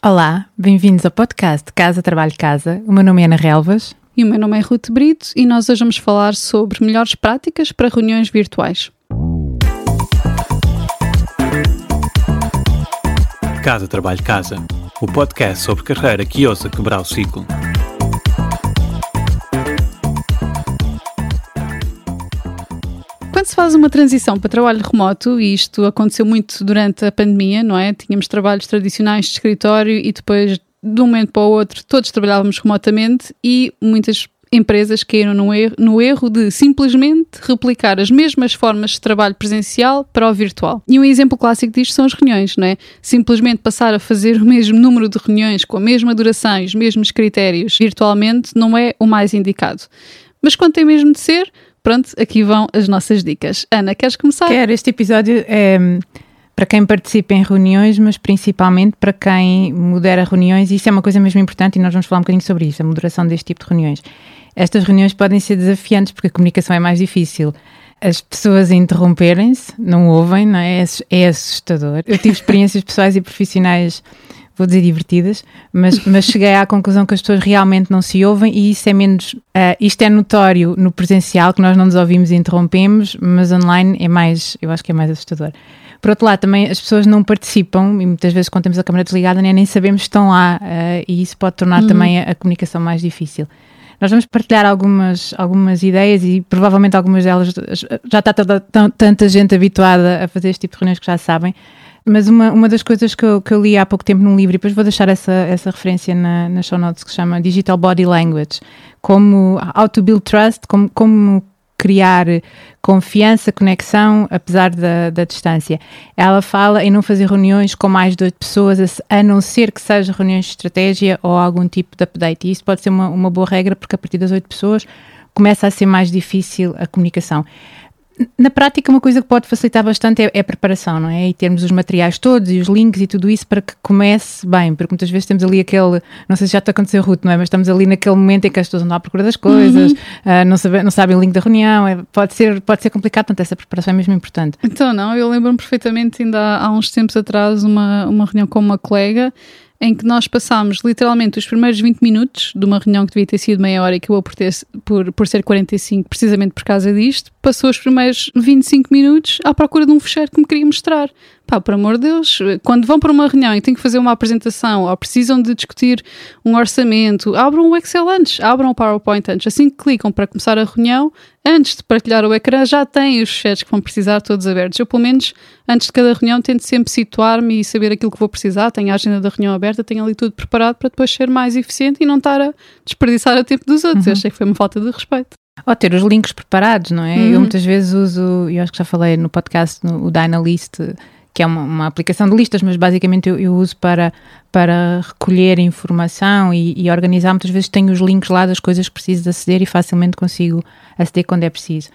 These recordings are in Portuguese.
Olá, bem-vindos ao podcast Casa Trabalho Casa. O meu nome é Ana Relvas. E o meu nome é Ruth Brito e nós hoje vamos falar sobre melhores práticas para reuniões virtuais. Casa Trabalho Casa, o podcast sobre carreira que ousa quebrar o ciclo. Quando se faz uma transição para trabalho remoto, e isto aconteceu muito durante a pandemia, não é? Tínhamos trabalhos tradicionais de escritório e depois, de um momento para o outro, todos trabalhávamos remotamente e muitas empresas caíram no erro, no erro de simplesmente replicar as mesmas formas de trabalho presencial para o virtual. E um exemplo clássico disto são as reuniões, não é? Simplesmente passar a fazer o mesmo número de reuniões com a mesma duração e os mesmos critérios virtualmente não é o mais indicado. Mas quando tem mesmo de ser, pronto, aqui vão as nossas dicas. Ana, queres começar? Quero. Este episódio é para quem participa em reuniões, mas principalmente para quem modera reuniões, isso é uma coisa mesmo importante e nós vamos falar um bocadinho sobre isso, a moderação deste tipo de reuniões. Estas reuniões podem ser desafiantes porque a comunicação é mais difícil. As pessoas interromperem-se, não ouvem, não é? É assustador. Eu tive experiências pessoais e profissionais vou dizer divertidas, mas, mas cheguei à conclusão que as pessoas realmente não se ouvem e isso é menos. Uh, isto é notório no presencial, que nós não nos ouvimos e interrompemos, mas online é mais, eu acho que é mais assustador. Por outro lado, também as pessoas não participam e muitas vezes, quando temos a câmera desligada, nem, nem sabemos que estão lá uh, e isso pode tornar uhum. também a, a comunicação mais difícil. Nós vamos partilhar algumas, algumas ideias e provavelmente algumas delas já está toda, tanta gente habituada a fazer este tipo de reuniões que já sabem. Mas uma, uma das coisas que eu, que eu li há pouco tempo num livro, e depois vou deixar essa, essa referência na, na show notes, que se chama Digital Body Language, como How to Build Trust, como, como criar confiança, conexão, apesar da, da distância. Ela fala em não fazer reuniões com mais de oito pessoas, a não ser que seja reuniões de estratégia ou algum tipo de update. E isso pode ser uma, uma boa regra, porque a partir das oito pessoas começa a ser mais difícil a comunicação na prática, uma coisa que pode facilitar bastante é, é, a preparação, não é? E termos os materiais todos e os links e tudo isso para que comece bem, porque muitas vezes temos ali aquele, não sei se já está a acontecer Ruth, não é? Mas estamos ali naquele momento em que as pessoas andam à procura das coisas, uhum. uh, não, sabe, não sabem o link da reunião, é, pode, ser, pode ser complicado, portanto, essa preparação é mesmo importante. Então, não, eu lembro-me perfeitamente, ainda há, há uns tempos atrás, uma, uma reunião com uma colega em que nós passámos literalmente os primeiros 20 minutos de uma reunião que devia ter sido meia hora e acabou por, ter, por, por ser 45, precisamente por causa disto, passou os primeiros 25 minutos à procura de um fecheiro que me queria mostrar. Pá, por amor de Deus, quando vão para uma reunião e têm que fazer uma apresentação ou precisam de discutir um orçamento, abram o Excel antes, abram o PowerPoint antes. Assim que clicam para começar a reunião, antes de partilhar o ecrã, já têm os chats que vão precisar todos abertos. Eu, pelo menos, antes de cada reunião, tento sempre situar-me e saber aquilo que vou precisar. Tenho a agenda da reunião aberta, tenho ali tudo preparado para depois ser mais eficiente e não estar a desperdiçar o tempo dos outros. Uhum. Eu achei que foi uma falta de respeito. Ou ter os links preparados, não é? Uhum. Eu muitas vezes uso, eu acho que já falei no podcast, no, o Dynalist, que é uma, uma, aplicação de listas, mas basicamente eu, eu, uso para, para recolher informação e, e, organizar. Muitas vezes tenho os links lá das coisas que preciso aceder e facilmente consigo aceder quando é preciso.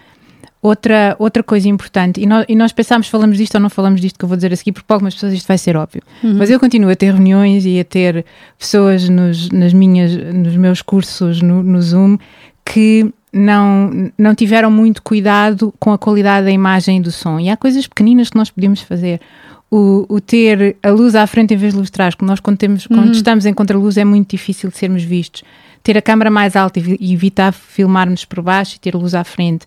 Outra, outra coisa importante, e nós, e nós pensámos, falamos disto ou não falamos disto que eu vou dizer a seguir, porque para algumas pessoas isto vai ser óbvio. Uhum. Mas eu continuo a ter reuniões e a ter pessoas nos, nas minhas, nos meus cursos no, no Zoom que não, não tiveram muito cuidado com a qualidade da imagem e do som. E há coisas pequeninas que nós podemos fazer. O, o ter a luz à frente em vez de luz de trás, porque nós quando, temos, uhum. quando estamos em contraluz é muito difícil de sermos vistos. Ter a câmera mais alta e evitar filmarmos por baixo e ter luz à frente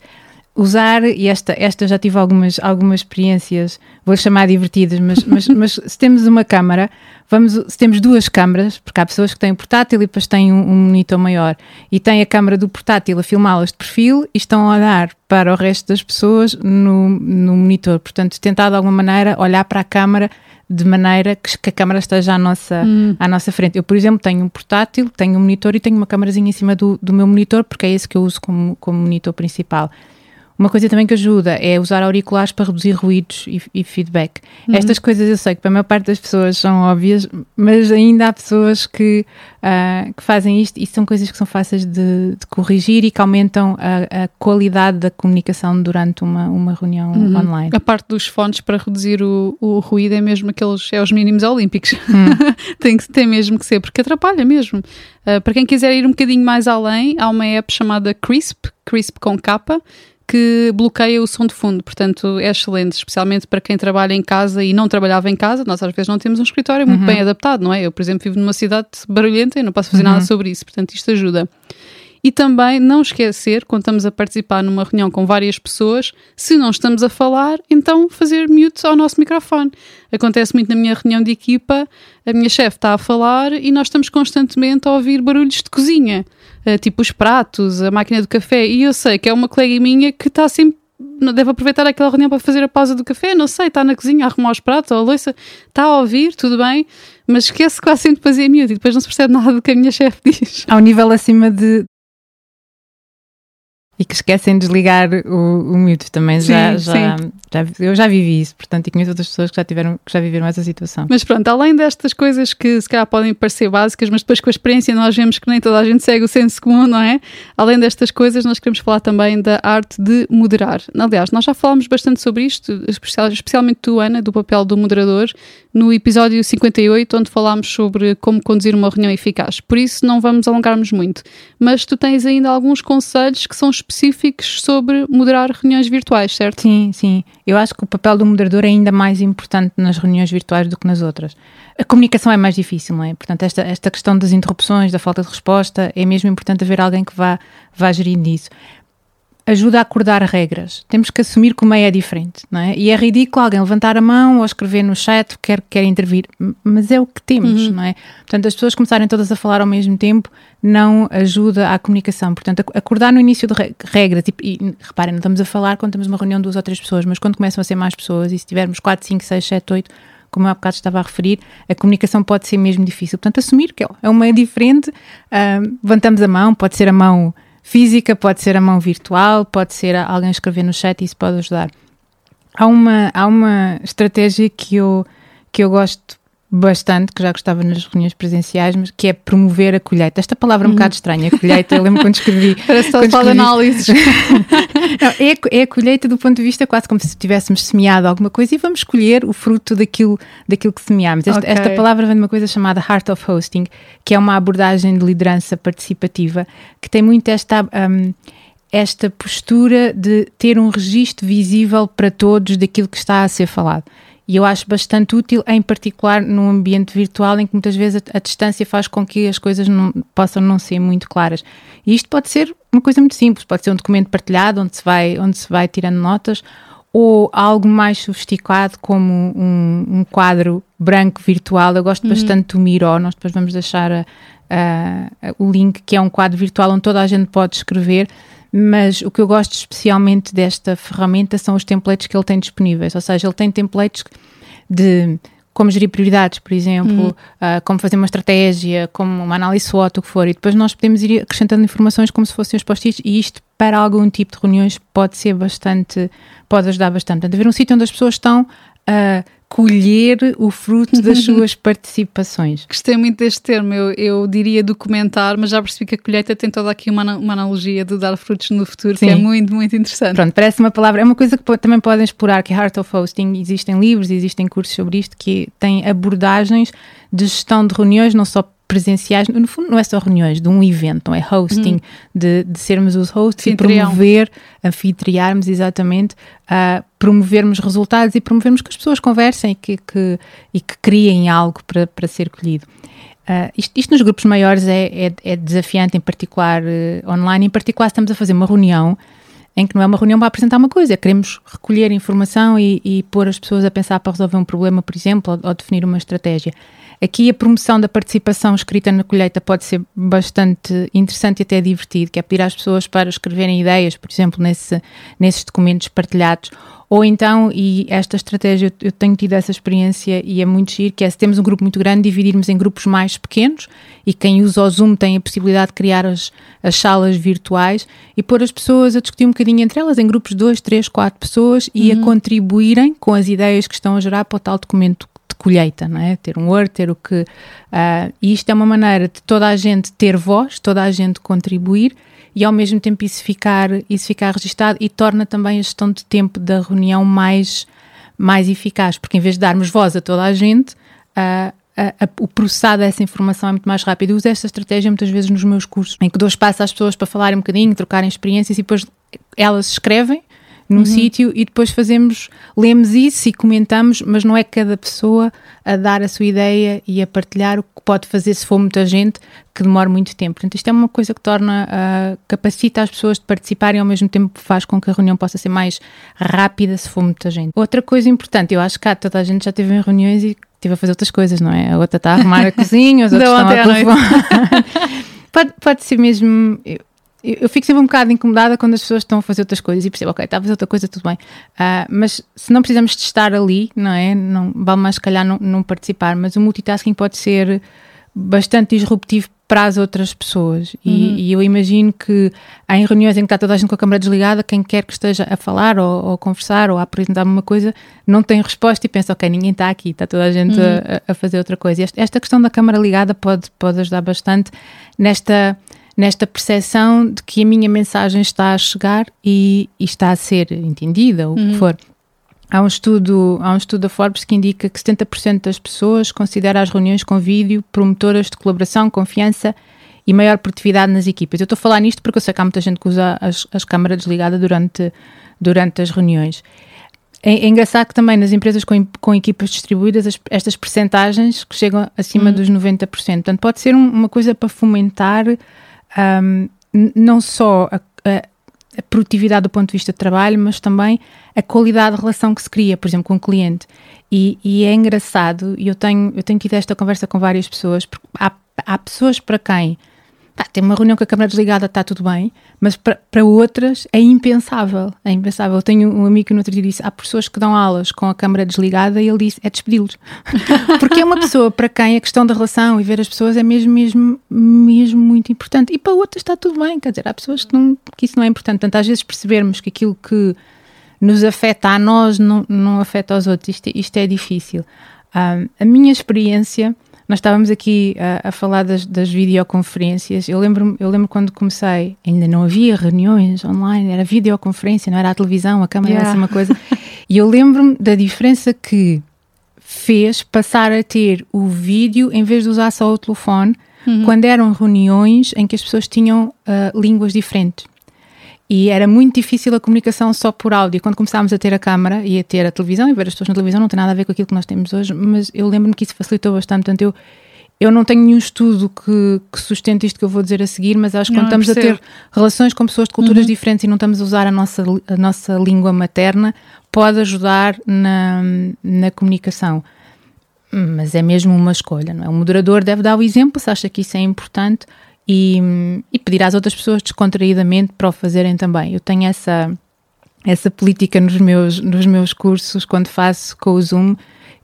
usar, e esta, esta já tive algumas, algumas experiências, vou chamar divertidas, mas, mas, mas se temos uma câmara, vamos, se temos duas câmaras, porque há pessoas que têm portátil e depois têm um, um monitor maior, e têm a câmara do portátil a filmá-las de perfil e estão a olhar para o resto das pessoas no, no monitor. Portanto, tentar de alguma maneira olhar para a câmara de maneira que, que a câmara esteja à nossa, hum. à nossa frente. Eu, por exemplo, tenho um portátil, tenho um monitor e tenho uma câmarazinha em cima do, do meu monitor, porque é esse que eu uso como, como monitor principal. Uma coisa também que ajuda é usar auriculares para reduzir ruídos e, e feedback. Uhum. Estas coisas eu sei que para a maior parte das pessoas são óbvias, mas ainda há pessoas que, uh, que fazem isto e são coisas que são fáceis de, de corrigir e que aumentam a, a, qualidade da comunicação durante uma, uma reunião uhum. online. A parte dos fones para reduzir o, o ruído é mesmo aqueles, é os mínimos olímpicos. Uhum. tem, que, tem mesmo que ser, porque atrapalha mesmo. Uh, para quem quiser ir um bocadinho mais além, há uma app chamada Crisp, Crisp com capa, que bloqueia o som de fundo, portanto é excelente, especialmente para quem trabalha em casa e não trabalhava em casa. Nós às vezes não temos um escritório muito uhum. bem adaptado, não é? Eu, por exemplo, vivo numa cidade barulhenta e não posso fazer uhum. nada sobre isso, portanto isto ajuda. E também não esquecer, quando estamos a participar numa reunião com várias pessoas, se não estamos a falar, então fazer mute ao nosso microfone. Acontece muito na minha reunião de equipa, a minha chefe está a falar e nós estamos constantemente a ouvir barulhos de cozinha, eh, tipo os pratos, a máquina do café, e eu sei que é uma colega minha que está sempre deve aproveitar aquela reunião para fazer a pausa do café, não sei, está na cozinha a arrumar os pratos ou a louça, está a ouvir, tudo bem, mas esquece quase sempre de fazer mute e depois não se percebe nada do que a minha chefe diz. Ao nível acima de, e que esquecem de desligar o, o mute também. Sim, já, já, sim. já, eu já vivi isso, portanto, e conheço outras pessoas que já, tiveram, que já viveram essa situação. Mas pronto, além destas coisas que se calhar podem parecer básicas, mas depois com a experiência nós vemos que nem toda a gente segue o senso comum, não é? Além destas coisas, nós queremos falar também da arte de moderar. Aliás, nós já falámos bastante sobre isto, especialmente tu, Ana, do papel do moderador, no episódio 58, onde falámos sobre como conduzir uma reunião eficaz. Por isso, não vamos alongarmos muito. Mas tu tens ainda alguns conselhos que são específicos sobre moderar reuniões virtuais, certo? Sim, sim. Eu acho que o papel do moderador é ainda mais importante nas reuniões virtuais do que nas outras. A comunicação é mais difícil, não é? Portanto, esta, esta questão das interrupções, da falta de resposta, é mesmo importante haver alguém que vá, vá gerindo isso ajuda a acordar regras. Temos que assumir que o meio é diferente, não é? E é ridículo alguém levantar a mão ou escrever no chat quer quer intervir, mas é o que temos, uhum. não é? Portanto, as pessoas começarem todas a falar ao mesmo tempo não ajuda à comunicação. Portanto, acordar no início de regras, tipo, e reparem, não estamos a falar quando temos uma reunião de duas ou três pessoas, mas quando começam a ser mais pessoas e se tivermos 4, 5, 6, 7, 8, como eu há bocado estava a referir, a comunicação pode ser mesmo difícil. Portanto, assumir que é um meio diferente, uh, levantamos a mão, pode ser a mão física, pode ser a mão virtual, pode ser alguém escrever no chat e isso pode ajudar. Há uma, há uma estratégia que eu, que eu gosto bastante, que já gostava nas reuniões presenciais, mas que é promover a colheita. Esta palavra é um bocado estranha, colheita, eu lembro quando escrevi. Parece só de análises. Não, é, é a colheita do ponto de vista quase como se tivéssemos semeado alguma coisa e vamos colher o fruto daquilo, daquilo que semeámos. Esta, okay. esta palavra vem de uma coisa chamada Heart of Hosting, que é uma abordagem de liderança participativa, que tem muito esta. Um, esta postura de ter um registro visível para todos daquilo que está a ser falado. E eu acho bastante útil, em particular num ambiente virtual em que muitas vezes a, a, distância faz com que as coisas não, possam não ser muito claras. E isto pode ser uma coisa muito simples, pode ser um documento partilhado onde se vai, onde se vai tirando notas, ou algo mais sofisticado como um, um quadro branco virtual. Eu gosto uhum. bastante do Miro, nós depois vamos deixar a, a, o link, que é um quadro virtual onde toda a gente pode escrever mas o que eu gosto especialmente desta ferramenta são os templates que ele tem disponíveis, ou seja, ele tem templates de como gerir prioridades, por exemplo, uh, como fazer uma estratégia, como uma análise SWOT, o que for, e depois nós podemos ir acrescentando informações como se fossem os post-its, e isto para algum tipo de reuniões pode ser bastante, pode ajudar bastante. Portanto, haver um sítio onde as pessoas estão a uh, colher o fruto das suas participações. Gostei muito deste termo, eu, eu diria documentar, mas já percebi que a colheita tem toda aqui uma, uma analogia de dar frutos no futuro, Sim. que é muito, muito interessante. Pronto, parece uma palavra, é uma coisa que também podem explorar, que é Heart of Hosting, existem livros, existem cursos sobre isto, que têm abordagens de gestão de reuniões, não só presenciais, no fundo não é só reuniões, de um evento, não é hosting, uhum. de, de sermos os hosts e promover, anfitriarmos exatamente, uh, promovermos resultados e promovermos que as pessoas conversem e que, que, e que criem algo para, para ser colhido. Uh, isto, isto, nos grupos maiores é, é, é desafiante, em particular uh, online, em particular estamos a fazer uma reunião em que não é uma reunião para apresentar uma coisa, queremos recolher informação e, e pôr as pessoas a pensar para resolver um problema, por exemplo, ou, ou definir uma estratégia. Aqui a promoção da participação escrita na colheita pode ser bastante interessante e até divertido, que é pedir às pessoas para escreverem ideias, por exemplo, nesse, nesses documentos partilhados. Ou então, e esta estratégia, eu tenho tido essa experiência e é muito giro, que é se temos um grupo muito grande, dividirmos em grupos mais pequenos e quem usa o Zoom tem a possibilidade de criar as, as salas virtuais e pôr as pessoas a discutir um bocadinho entre elas, em grupos de dois, três, quatro pessoas e uhum. a contribuírem com as ideias que estão a gerar para o tal documento colheita, não é? Ter um Word, ter o que. Uh, e isto é uma maneira de toda a gente ter voz, toda a gente contribuir e ao mesmo tempo isso ficar, isso ficar registado e torna também a gestão de tempo da reunião mais, mais eficaz, porque em vez de darmos voz a toda a gente, uh, a, a, o processado dessa informação é muito mais rápido. Eu uso esta estratégia muitas vezes nos meus cursos, em que dou espaço às pessoas para falarem um bocadinho, trocarem experiências e depois elas escrevem num uhum. sítio e depois fazemos, lemos isso e comentamos, mas não é cada pessoa a dar a sua ideia e a partilhar o que pode fazer se for muita gente, que demora muito tempo. Portanto, isto é uma coisa que torna, uh, capacita as pessoas de participarem e ao mesmo tempo faz com que a reunião possa ser mais rápida se for muita gente. Outra coisa importante, eu acho que cá toda a gente já teve em reuniões e teve a fazer outras coisas, não é? A outra está a arrumar a cozinha, os outros estão a telefone. pode, pode ser mesmo eu, fico sempre um bocado incomodada quando as pessoas estão a fazer outras coisas e percebo, ok, está a fazer outra coisa, tudo bem. Uh, mas se não precisamos de estar ali, não é? Não, vale mais, se calhar, não, não participar. Mas o multitasking pode ser bastante disruptivo para as outras pessoas. E, uhum. e, eu imagino que em reuniões em que está toda a gente com a câmera desligada, quem quer que esteja a falar ou, ou a conversar ou a apresentar uma coisa não tem resposta e pensa, ok, ninguém está aqui, está toda a gente uhum. a, a, fazer outra coisa. Esta, esta questão da câmera ligada pode, pode ajudar bastante nesta nesta percepção de que a minha mensagem está a chegar e, e está a ser entendida, o uhum. que for. Há um, estudo, há um estudo da Forbes que indica que 70% das pessoas considera as reuniões com vídeo promotoras de colaboração, confiança e maior produtividade nas equipas. Eu estou a falar nisto porque eu sei que há muita gente que usa as, as câmaras desligadas durante, durante as reuniões. É, é, engraçado que também nas empresas com, com equipas distribuídas as, estas percentagens que chegam acima uhum. dos 90%. Portanto, pode ser um, uma coisa para fomentar um, não só a, a, a, produtividade do ponto de vista de trabalho, mas também a qualidade de relação que se cria, por exemplo, com o cliente. E, e é engraçado, e eu tenho, eu tenho tido esta conversa com várias pessoas, porque há, há pessoas para quem Tá, tem uma reunião com a câmara desligada, está tudo bem, mas para, para outras é impensável. É impensável. Eu tenho um amigo que no outro dia disse: há pessoas que dão aulas com a câmara desligada e ele disse: é despedi-los. Porque é uma pessoa para quem a questão da relação e ver as pessoas é mesmo, mesmo, mesmo muito importante. E para outras está tudo bem, quer dizer, há pessoas que, não, que isso não é importante. Portanto, às vezes percebermos que aquilo que nos afeta a nós não, não afeta aos outros, isto, isto é difícil. Um, a minha experiência nós estávamos aqui a, a falar das, das, videoconferências. Eu lembro, eu lembro quando comecei, ainda não havia reuniões online, era videoconferência, não era a televisão, a câmera yeah. era assim uma coisa. e eu lembro-me da diferença que fez passar a ter o vídeo em vez de usar só o telefone, uhum. quando eram reuniões em que as pessoas tinham uh, línguas diferentes. E era muito difícil a comunicação só por áudio. Quando começámos a ter a câmara e a ter a televisão, e ver as pessoas na televisão não tem nada a ver com aquilo que nós temos hoje, mas eu lembro-me que isso facilitou bastante. Portanto, eu, eu não tenho nenhum estudo que, que sustente isto que eu vou dizer a seguir, mas acho que quando estamos a ter relações com pessoas de culturas uhum. diferentes e não estamos a usar a nossa, a nossa língua materna, pode ajudar na, na comunicação. Mas é mesmo uma escolha, não é? O moderador deve dar o exemplo se acha que isso é importante e, e pedir às outras pessoas descontraídamente para o fazerem também. Eu tenho essa, essa política nos meus, nos meus cursos, quando faço com o Zoom,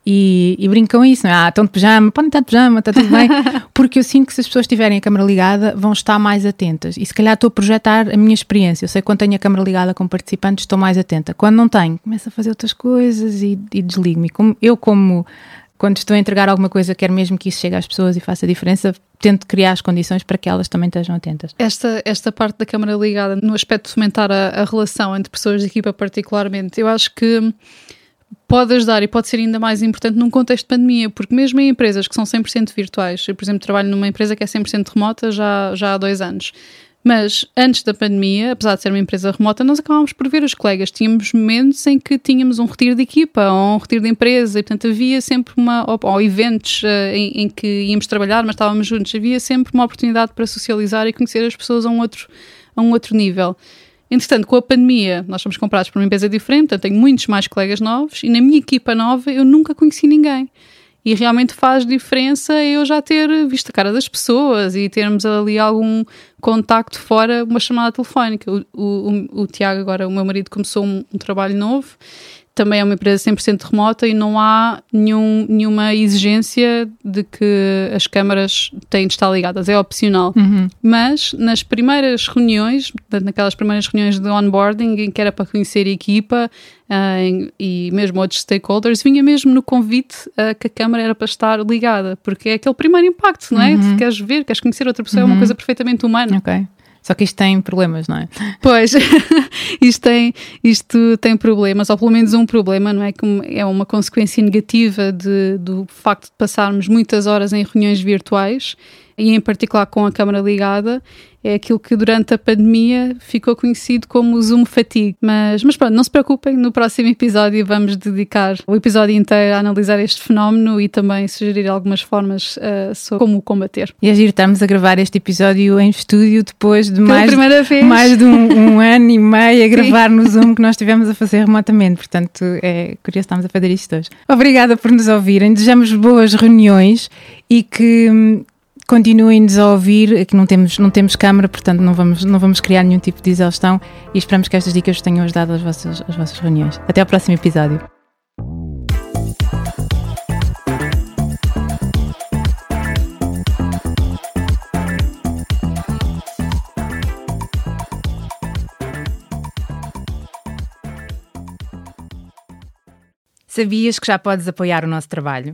e, e brincam isso, não é? Ah, estão de pijama, podem estar de pijama, está tudo bem. Porque eu sinto que se as pessoas tiverem a câmera ligada, vão estar mais atentas. E se calhar estou a projetar a minha experiência. Eu sei que quando tenho a câmera ligada com participantes, estou mais atenta. Quando não tenho, começo a fazer outras coisas e, e desligo-me. Como, eu, como quando estou a entregar alguma coisa, quero mesmo que isso chegue às pessoas e faça diferença, tento criar as condições para que elas também estejam atentas. Esta, esta parte da câmara ligada, no aspecto de fomentar a, a relação entre pessoas de equipa, particularmente, eu acho que pode ajudar e pode ser ainda mais importante num contexto de pandemia, porque mesmo em empresas que são 100% virtuais, eu, por exemplo, trabalho numa empresa que é 100% remota já, já há dois anos. Mas antes da pandemia, apesar de ser uma empresa remota, nós acabámos por ver os colegas. Tínhamos momentos em que tínhamos um retiro de equipa ou um retiro de empresa, e portanto havia sempre uma. ou, ou eventos uh, em, em, que íamos trabalhar, mas estávamos juntos. Havia sempre uma oportunidade para socializar e conhecer as pessoas a um outro, a um outro nível. Entretanto, com a pandemia, nós fomos comprados por uma empresa diferente, portanto, tenho muitos mais colegas novos e na minha equipa nova eu nunca conheci ninguém e realmente faz diferença eu já ter visto a cara das pessoas e termos ali algum contacto fora uma chamada telefónica. O, o, o Tiago, agora, o meu marido, começou um, um trabalho novo também é uma empresa 100% remota e não há nenhum, nenhuma exigência de que as câmaras têm de estar ligadas, é opcional. Uhum. Mas nas primeiras reuniões, naquelas primeiras reuniões de onboarding, em que era para conhecer a equipa uh, em, e mesmo outros stakeholders, vinha mesmo no convite uh, que a câmara era para estar ligada, porque é aquele primeiro impacto, não é? Uhum. queres ver, queres conhecer outra pessoa, uhum. é uma uhum. coisa perfeitamente humana. Ok. Só que isto tem problemas, não é? Pois, isto, tem, isto tem problemas, ou pelo menos um problema, não é? Que é uma consequência negativa de, do facto de passarmos muitas horas em reuniões virtuais e em particular com a câmara ligada, é aquilo que durante a pandemia ficou conhecido como Zoom fatigue. Mas, mas pronto, não se preocupem, no próximo episódio vamos dedicar o episódio inteiro a analisar este fenómeno e também sugerir algumas formas uh, sobre como o combater. E a giro, estamos a gravar este episódio em estúdio depois de mais, vez. mais de um, um ano e meio a gravar Sim. no Zoom que nós estivemos a fazer remotamente. Portanto, é curioso estamos a fazer isto hoje. Obrigada por nos ouvirem, desejamos boas reuniões e que hum, continuem-nos a ouvir, aqui não temos, não temos câmara, portanto não vamos, não vamos criar nenhum tipo de exaustão e esperamos que estas dicas tenham ajudado às vossas, às vossas reuniões. Até ao próximo episódio. Sabias que já podes apoiar o nosso trabalho?